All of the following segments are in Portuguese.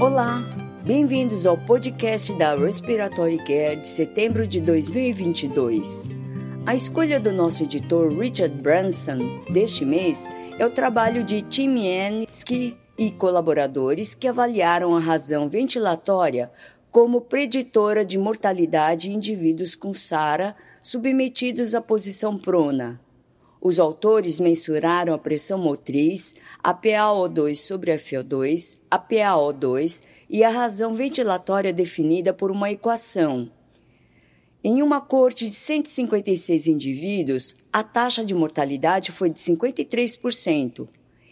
Olá, bem-vindos ao podcast da Respiratory Care de setembro de 2022. A escolha do nosso editor Richard Branson deste mês é o trabalho de Tim Yansky e colaboradores que avaliaram a razão ventilatória como preditora de mortalidade em indivíduos com SARA submetidos à posição prona. Os autores mensuraram a pressão motriz, a PaO2 sobre a FO2, a PaO2 e a razão ventilatória definida por uma equação. Em uma corte de 156 indivíduos, a taxa de mortalidade foi de 53%.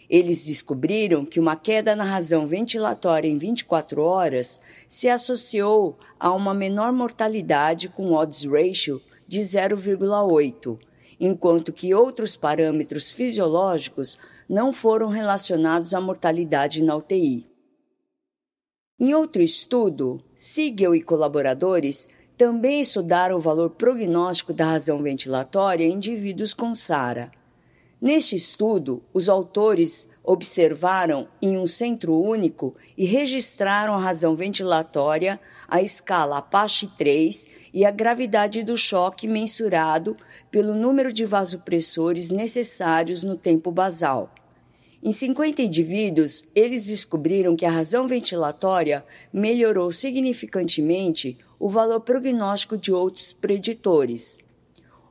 Eles descobriram que uma queda na razão ventilatória em 24 horas se associou a uma menor mortalidade com odds ratio de 0,8 enquanto que outros parâmetros fisiológicos não foram relacionados à mortalidade na UTI. Em outro estudo, Siegel e colaboradores também estudaram o valor prognóstico da razão ventilatória em indivíduos com SARA. Neste estudo, os autores observaram em um centro único e registraram a razão ventilatória, a escala Apache 3 e a gravidade do choque mensurado pelo número de vasopressores necessários no tempo basal. Em 50 indivíduos, eles descobriram que a razão ventilatória melhorou significantemente o valor prognóstico de outros preditores.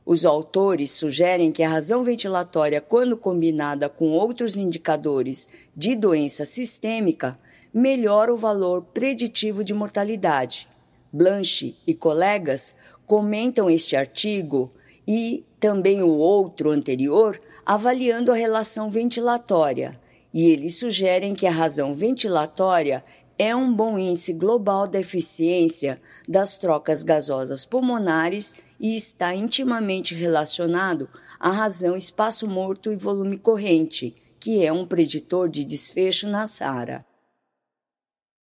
Os autores sugerem que a razão ventilatória, quando combinada com outros indicadores de doença sistêmica, melhora o valor preditivo de mortalidade. Blanche e colegas comentam este artigo e também o outro anterior, avaliando a relação ventilatória, e eles sugerem que a razão ventilatória é um bom índice global da eficiência das trocas gasosas pulmonares e está intimamente relacionado à razão espaço morto e volume corrente, que é um preditor de desfecho na SARA.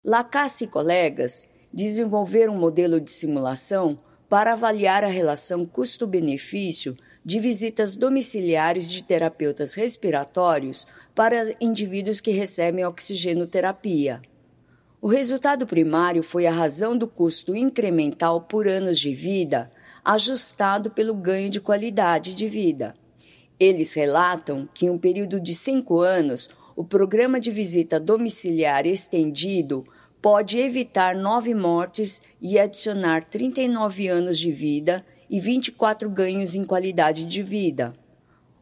Lacasse e colegas desenvolveram um modelo de simulação para avaliar a relação custo-benefício de visitas domiciliares de terapeutas respiratórios para indivíduos que recebem oxigenoterapia. O resultado primário foi a razão do custo incremental por anos de vida ajustado pelo ganho de qualidade de vida. Eles relatam que, em um período de cinco anos, o programa de visita domiciliar estendido pode evitar nove mortes e adicionar 39 anos de vida e 24 ganhos em qualidade de vida.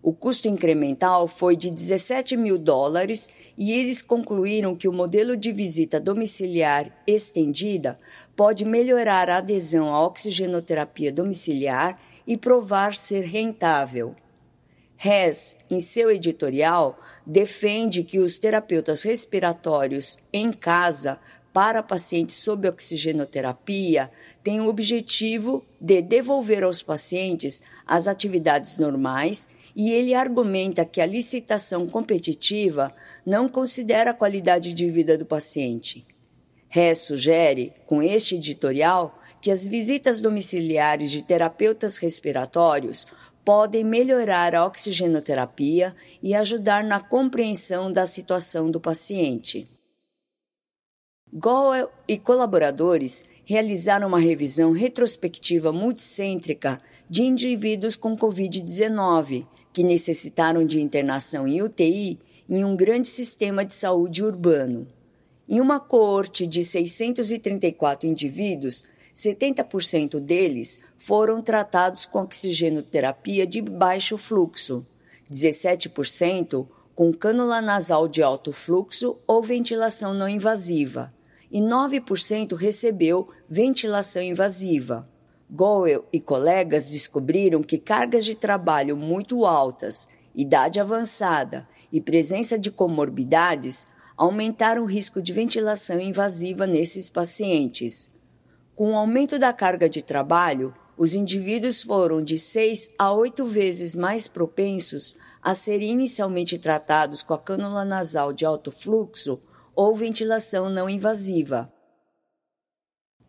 O custo incremental foi de 17 mil dólares e eles concluíram que o modelo de visita domiciliar estendida pode melhorar a adesão à oxigenoterapia domiciliar e provar ser rentável. Hess, em seu editorial, defende que os terapeutas respiratórios em casa para pacientes sob oxigenoterapia têm o objetivo de devolver aos pacientes as atividades normais e ele argumenta que a licitação competitiva não considera a qualidade de vida do paciente. Hess sugere, com este editorial, que as visitas domiciliares de terapeutas respiratórios podem melhorar a oxigenoterapia e ajudar na compreensão da situação do paciente. Goel e colaboradores realizaram uma revisão retrospectiva multicêntrica de indivíduos com Covid-19 que necessitaram de internação em UTI em um grande sistema de saúde urbano. Em uma coorte de 634 indivíduos, 70% deles foram tratados com oxigenoterapia de baixo fluxo, 17% com cânula nasal de alto fluxo ou ventilação não invasiva, e 9% recebeu ventilação invasiva. Goel e colegas descobriram que cargas de trabalho muito altas, idade avançada e presença de comorbidades aumentaram o risco de ventilação invasiva nesses pacientes. Com o aumento da carga de trabalho, os indivíduos foram de 6 a 8 vezes mais propensos a serem inicialmente tratados com a cânula nasal de alto fluxo ou ventilação não invasiva.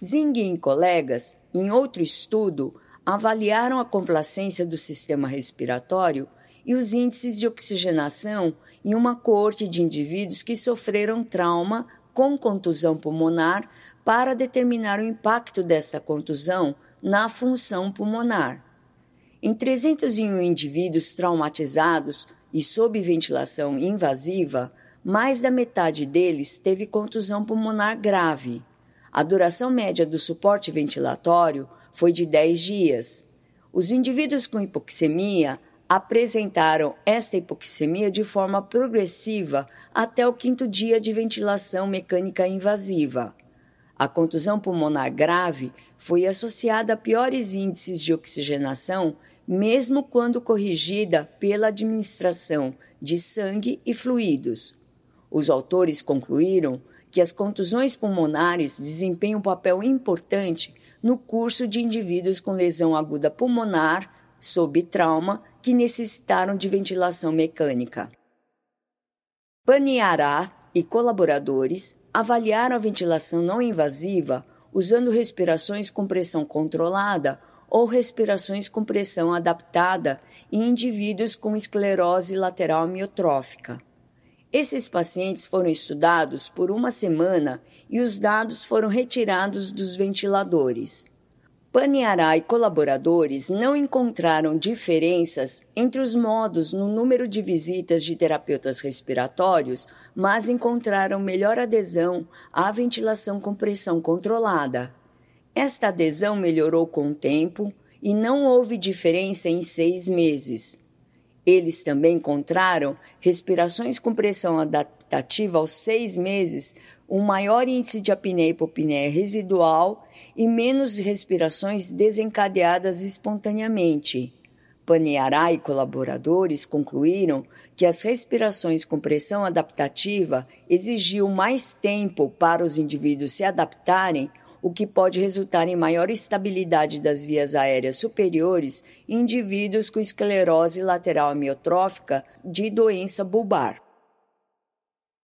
Zing e colegas, em outro estudo, avaliaram a complacência do sistema respiratório e os índices de oxigenação em uma coorte de indivíduos que sofreram trauma com contusão pulmonar para determinar o impacto desta contusão na função pulmonar. Em 301 indivíduos traumatizados e sob ventilação invasiva, mais da metade deles teve contusão pulmonar grave. A duração média do suporte ventilatório foi de 10 dias. Os indivíduos com hipoxemia apresentaram esta hipoxemia de forma progressiva até o quinto dia de ventilação mecânica invasiva. A contusão pulmonar grave foi associada a piores índices de oxigenação, mesmo quando corrigida pela administração de sangue e fluidos. Os autores concluíram que as contusões pulmonares desempenham um papel importante no curso de indivíduos com lesão aguda pulmonar sob trauma que necessitaram de ventilação mecânica. Paniará e colaboradores avaliaram a ventilação não invasiva usando respirações com pressão controlada ou respirações com pressão adaptada em indivíduos com esclerose lateral amiotrófica. Esses pacientes foram estudados por uma semana e os dados foram retirados dos ventiladores. Paniará e colaboradores não encontraram diferenças entre os modos no número de visitas de terapeutas respiratórios, mas encontraram melhor adesão à ventilação com pressão controlada. Esta adesão melhorou com o tempo e não houve diferença em seis meses. Eles também encontraram respirações com pressão adaptativa aos seis meses um maior índice de apneia e hipopneia residual e menos respirações desencadeadas espontaneamente. Paneará e colaboradores concluíram que as respirações com pressão adaptativa exigiam mais tempo para os indivíduos se adaptarem, o que pode resultar em maior estabilidade das vias aéreas superiores em indivíduos com esclerose lateral amiotrófica de doença bulbar.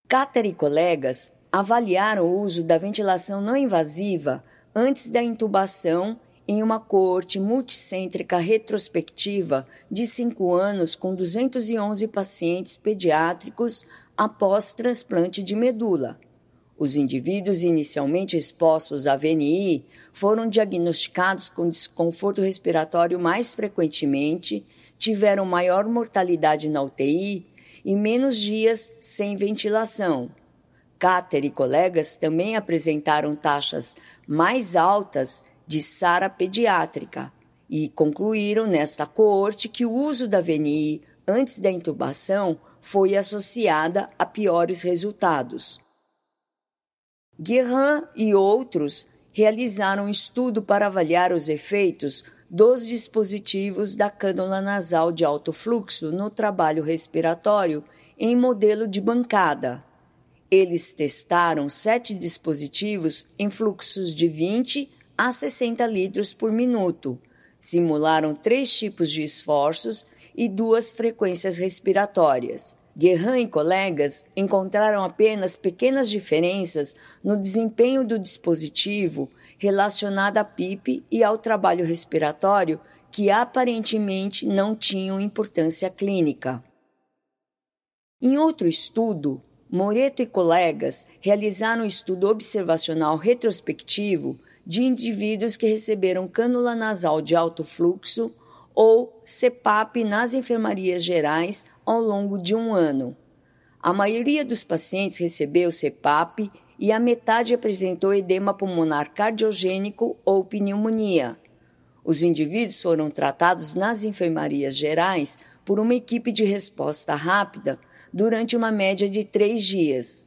Cáter e colegas avaliaram o uso da ventilação não invasiva antes da intubação em uma coorte multicêntrica retrospectiva de cinco anos com 211 pacientes pediátricos após transplante de medula. Os indivíduos inicialmente expostos à VNI foram diagnosticados com desconforto respiratório mais frequentemente, tiveram maior mortalidade na UTI e menos dias sem ventilação, Cáter e colegas também apresentaram taxas mais altas de SARA pediátrica e concluíram nesta coorte que o uso da VNI antes da intubação foi associada a piores resultados. Guerrin e outros realizaram um estudo para avaliar os efeitos dos dispositivos da cânula nasal de alto fluxo no trabalho respiratório em modelo de bancada. Eles testaram sete dispositivos em fluxos de 20 a 60 litros por minuto, simularam três tipos de esforços e duas frequências respiratórias. Guerrin e colegas encontraram apenas pequenas diferenças no desempenho do dispositivo relacionado à PIP e ao trabalho respiratório que aparentemente não tinham importância clínica. Em outro estudo, Moreto e colegas realizaram um estudo observacional retrospectivo de indivíduos que receberam cânula nasal de alto fluxo ou CPAP nas enfermarias gerais ao longo de um ano. A maioria dos pacientes recebeu CPAP e a metade apresentou edema pulmonar cardiogênico ou pneumonia. Os indivíduos foram tratados nas enfermarias gerais por uma equipe de resposta rápida durante uma média de três dias.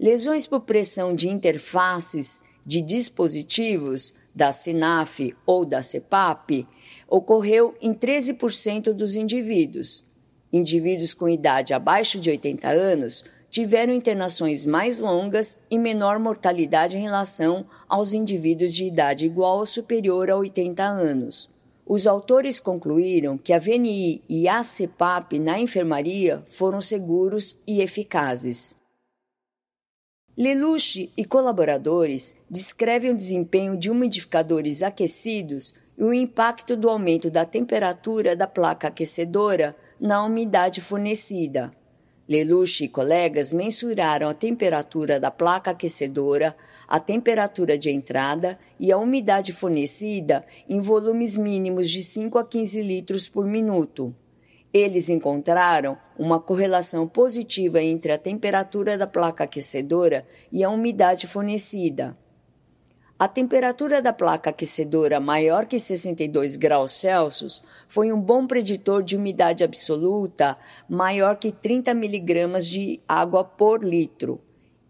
Lesões por pressão de interfaces de dispositivos da SINAF ou da CEPAP ocorreu em 13% dos indivíduos. Indivíduos com idade abaixo de 80 anos tiveram internações mais longas e menor mortalidade em relação aos indivíduos de idade igual ou superior a 80 anos. Os autores concluíram que a VNI e a CEPAP na enfermaria foram seguros e eficazes. Lelouch e colaboradores descrevem o desempenho de umidificadores aquecidos e o impacto do aumento da temperatura da placa aquecedora na umidade fornecida. Lelouch e colegas mensuraram a temperatura da placa aquecedora, a temperatura de entrada e a umidade fornecida em volumes mínimos de 5 a 15 litros por minuto. Eles encontraram uma correlação positiva entre a temperatura da placa aquecedora e a umidade fornecida. A temperatura da placa aquecedora maior que 62 graus Celsius foi um bom preditor de umidade absoluta maior que 30 miligramas de água por litro.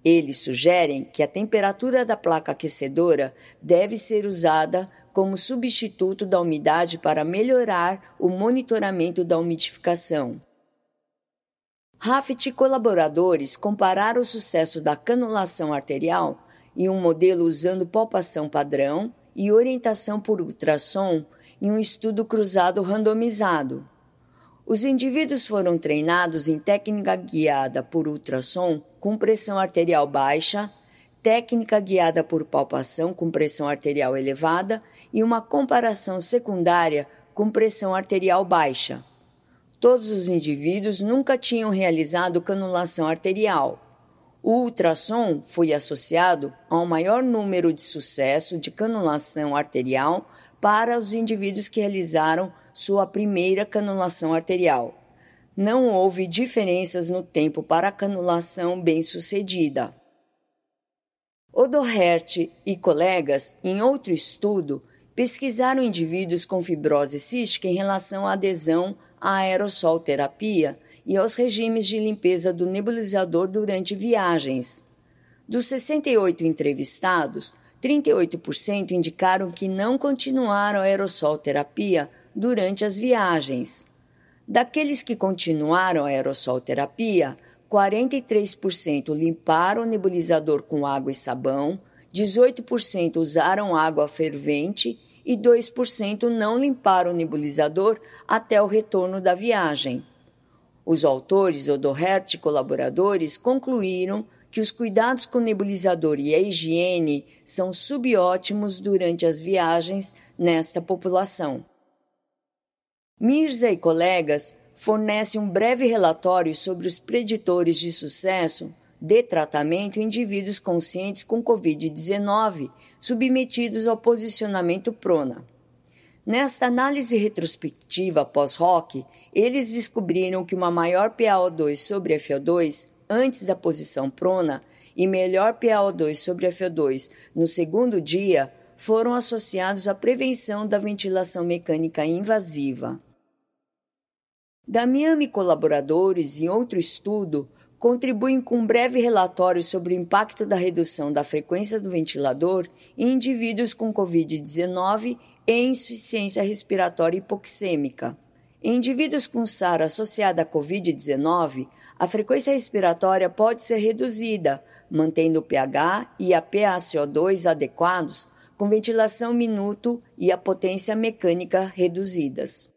Eles sugerem que a temperatura da placa aquecedora deve ser usada como substituto da umidade para melhorar o monitoramento da umidificação. Raft e colaboradores compararam o sucesso da canulação arterial em um modelo usando palpação padrão e orientação por ultrassom em um estudo cruzado randomizado. Os indivíduos foram treinados em técnica guiada por ultrassom com pressão arterial baixa, técnica guiada por palpação com pressão arterial elevada e uma comparação secundária com pressão arterial baixa. Todos os indivíduos nunca tinham realizado canulação arterial. O ultrassom foi associado a um maior número de sucesso de canulação arterial para os indivíduos que realizaram sua primeira canulação arterial. Não houve diferenças no tempo para a canulação bem-sucedida. Odohert e colegas, em outro estudo, pesquisaram indivíduos com fibrose cística em relação à adesão à aerossol terapia e aos regimes de limpeza do nebulizador durante viagens. Dos 68 entrevistados, 38% indicaram que não continuaram a aerossol terapia durante as viagens. Daqueles que continuaram a aerossol terapia, 43% limparam o nebulizador com água e sabão, 18% usaram água fervente e 2% não limparam o nebulizador até o retorno da viagem. Os autores Odohert e colaboradores concluíram que os cuidados com o nebulizador e a higiene são subótimos durante as viagens nesta população. Mirza e colegas fornecem um breve relatório sobre os preditores de sucesso de tratamento em indivíduos conscientes com Covid-19 submetidos ao posicionamento prona. Nesta análise retrospectiva pós-hoc, eles descobriram que uma maior PaO2 sobre FO2 antes da posição prona e melhor PaO2 sobre FO2 no segundo dia foram associados à prevenção da ventilação mecânica invasiva. Damião e colaboradores, em outro estudo, contribuem com um breve relatório sobre o impacto da redução da frequência do ventilador em indivíduos com Covid-19 e insuficiência respiratória hipoxêmica. Em indivíduos com SARA associada à Covid-19, a frequência respiratória pode ser reduzida, mantendo o pH e a PaCO2 adequados, com ventilação minuto e a potência mecânica reduzidas.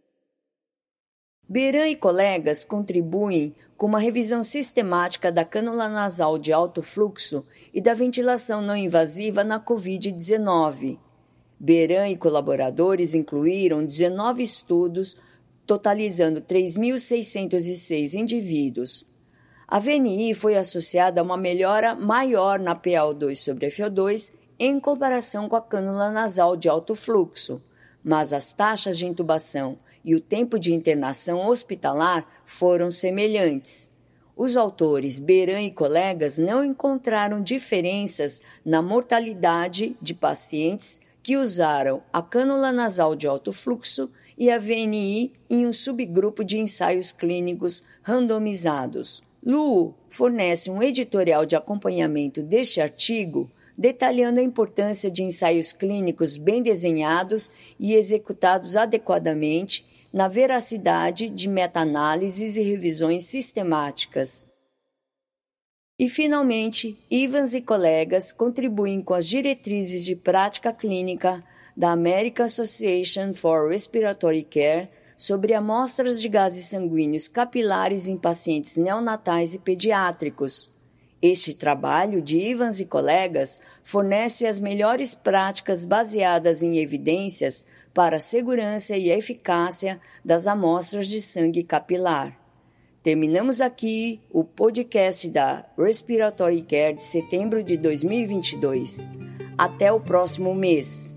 Beran e colegas contribuem com uma revisão sistemática da cânula nasal de alto fluxo e da ventilação não invasiva na Covid-19. Beran e colaboradores incluíram 19 estudos, totalizando 3.606 indivíduos. A VNI foi associada a uma melhora maior na PaO2 sobre FO2 em comparação com a cânula nasal de alto fluxo, mas as taxas de intubação e o tempo de internação hospitalar foram semelhantes. Os autores Beran e colegas não encontraram diferenças na mortalidade de pacientes que usaram a cânula nasal de alto fluxo e a VNI em um subgrupo de ensaios clínicos randomizados. Lu fornece um editorial de acompanhamento deste artigo detalhando a importância de ensaios clínicos bem desenhados e executados adequadamente na veracidade de meta-análises e revisões sistemáticas. E, finalmente, Ivans e colegas contribuem com as diretrizes de prática clínica da American Association for Respiratory Care sobre amostras de gases sanguíneos capilares em pacientes neonatais e pediátricos. Este trabalho de Ivans e colegas fornece as melhores práticas baseadas em evidências para a segurança e a eficácia das amostras de sangue capilar. Terminamos aqui o podcast da Respiratory Care de setembro de 2022. Até o próximo mês.